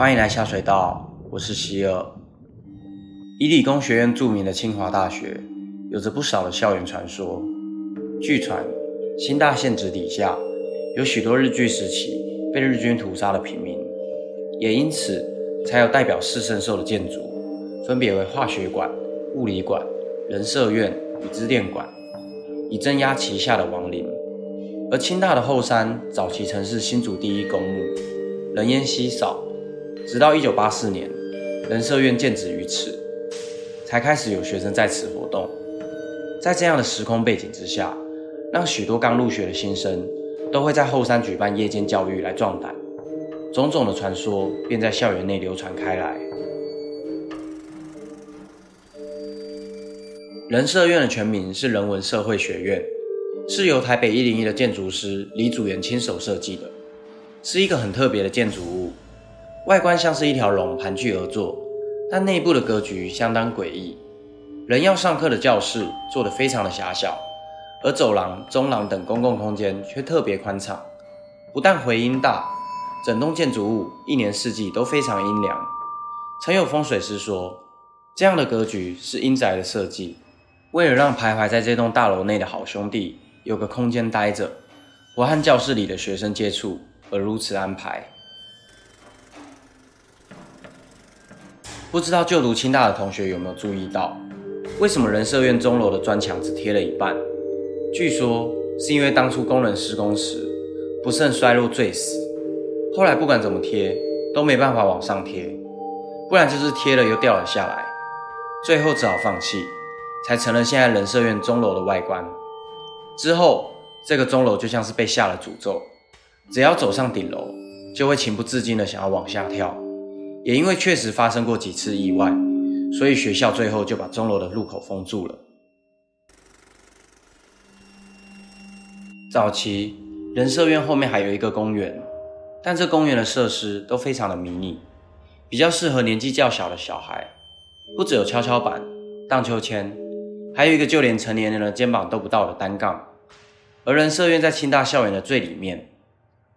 欢迎来下水道，我是希尔。以理工学院著名的清华大学，有着不少的校园传说。据传，新大县址底下有许多日据时期被日军屠杀的平民，也因此才有代表四圣兽的建筑，分别为化学馆、物理馆、人社院与资电馆，以镇压旗下的亡灵。而清大的后山早期曾是新竹第一公墓，人烟稀少。直到一九八四年，人社院建址于此，才开始有学生在此活动。在这样的时空背景之下，让许多刚入学的新生都会在后山举办夜间教育来壮胆，种种的传说便在校园内流传开来。人社院的全名是人文社会学院。是由台北一零一的建筑师李祖元亲手设计的，是一个很特别的建筑物。外观像是一条龙盘踞而坐，但内部的格局相当诡异。人要上课的教室做得非常的狭小，而走廊、中廊等公共空间却特别宽敞。不但回音大，整栋建筑物一年四季都非常阴凉。曾有风水师说，这样的格局是阴宅的设计，为了让徘徊在这栋大楼内的好兄弟。有个空间待着，不和教室里的学生接触，而如此安排。不知道就读清大的同学有没有注意到，为什么人社院钟楼的砖墙只贴了一半？据说是因为当初工人施工时不慎摔落坠死，后来不管怎么贴都没办法往上贴，不然就是贴了又掉了下来，最后只好放弃，才成了现在人社院钟楼的外观。之后，这个钟楼就像是被下了诅咒，只要走上顶楼，就会情不自禁的想要往下跳。也因为确实发生过几次意外，所以学校最后就把钟楼的入口封住了。早期人社院后面还有一个公园，但这公园的设施都非常的迷你，比较适合年纪较小的小孩。不只有跷跷板、荡秋千，还有一个就连成年人的肩膀都不到的单杠。而人社院在清大校园的最里面，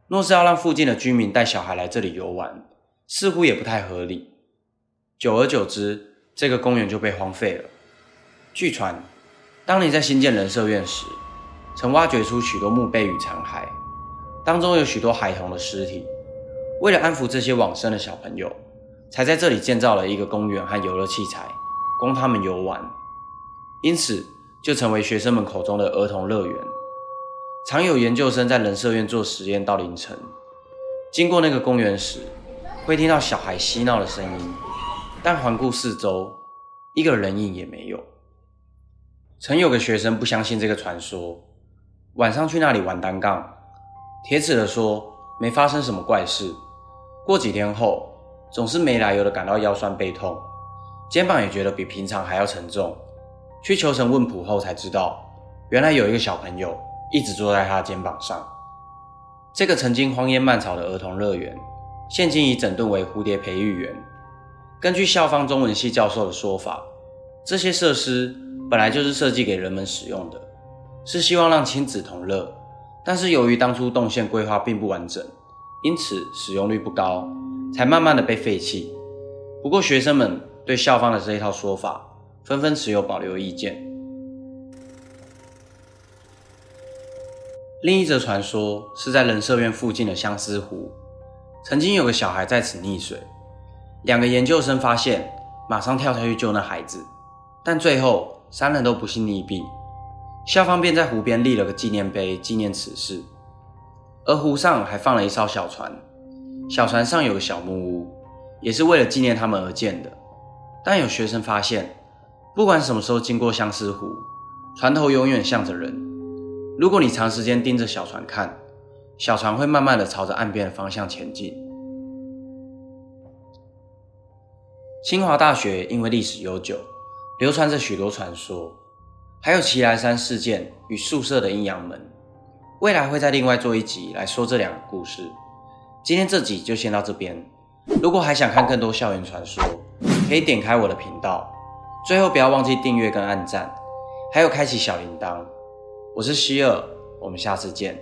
若是要让附近的居民带小孩来这里游玩，似乎也不太合理。久而久之，这个公园就被荒废了。据传，当年在新建人社院时，曾挖掘出许多墓碑与残骸，当中有许多孩童的尸体。为了安抚这些往生的小朋友，才在这里建造了一个公园和游乐器材，供他们游玩。因此，就成为学生们口中的儿童乐园。常有研究生在人社院做实验到凌晨，经过那个公园时，会听到小孩嬉闹的声音，但环顾四周，一个人影也没有。曾有个学生不相信这个传说，晚上去那里玩单杠，铁齿的说没发生什么怪事。过几天后，总是没来由的感到腰酸背痛，肩膀也觉得比平常还要沉重。去求神问卜后才知道，原来有一个小朋友。一直坐在他肩膀上。这个曾经荒烟蔓草的儿童乐园，现今已整顿为蝴蝶培育园。根据校方中文系教授的说法，这些设施本来就是设计给人们使用的，是希望让亲子同乐。但是由于当初动线规划并不完整，因此使用率不高，才慢慢的被废弃。不过学生们对校方的这一套说法，纷纷持有保留意见。另一则传说是在人社院附近的相思湖，曾经有个小孩在此溺水，两个研究生发现，马上跳下去救那孩子，但最后三人都不幸溺毙，校方便在湖边立了个纪念碑纪念此事，而湖上还放了一艘小船，小船上有个小木屋，也是为了纪念他们而建的。但有学生发现，不管什么时候经过相思湖，船头永远向着人。如果你长时间盯着小船看，小船会慢慢的朝着岸边的方向前进。清华大学因为历史悠久，流传着许多传说，还有奇来山事件与宿舍的阴阳门。未来会再另外做一集来说这两个故事。今天这集就先到这边。如果还想看更多校园传说，可以点开我的频道。最后不要忘记订阅跟按赞，还有开启小铃铛。我是希尔，我们下次见。